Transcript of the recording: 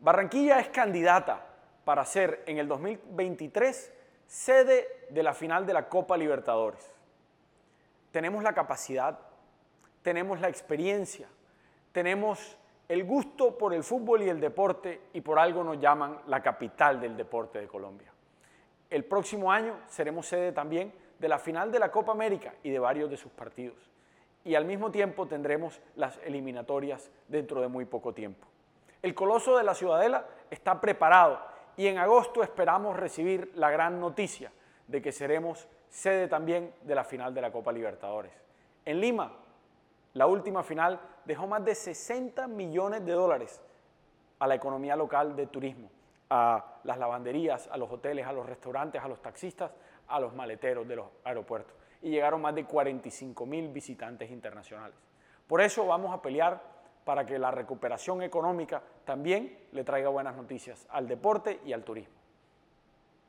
Barranquilla es candidata para ser en el 2023 sede de la final de la Copa Libertadores. Tenemos la capacidad, tenemos la experiencia, tenemos el gusto por el fútbol y el deporte y por algo nos llaman la capital del deporte de Colombia. El próximo año seremos sede también de la final de la Copa América y de varios de sus partidos. Y al mismo tiempo tendremos las eliminatorias dentro de muy poco tiempo. El Coloso de la Ciudadela está preparado y en agosto esperamos recibir la gran noticia de que seremos sede también de la final de la Copa Libertadores. En Lima, la última final dejó más de 60 millones de dólares a la economía local de turismo, a las lavanderías, a los hoteles, a los restaurantes, a los taxistas, a los maleteros de los aeropuertos. Y llegaron más de 45 mil visitantes internacionales. Por eso vamos a pelear para que la recuperación económica también le traiga buenas noticias al deporte y al turismo.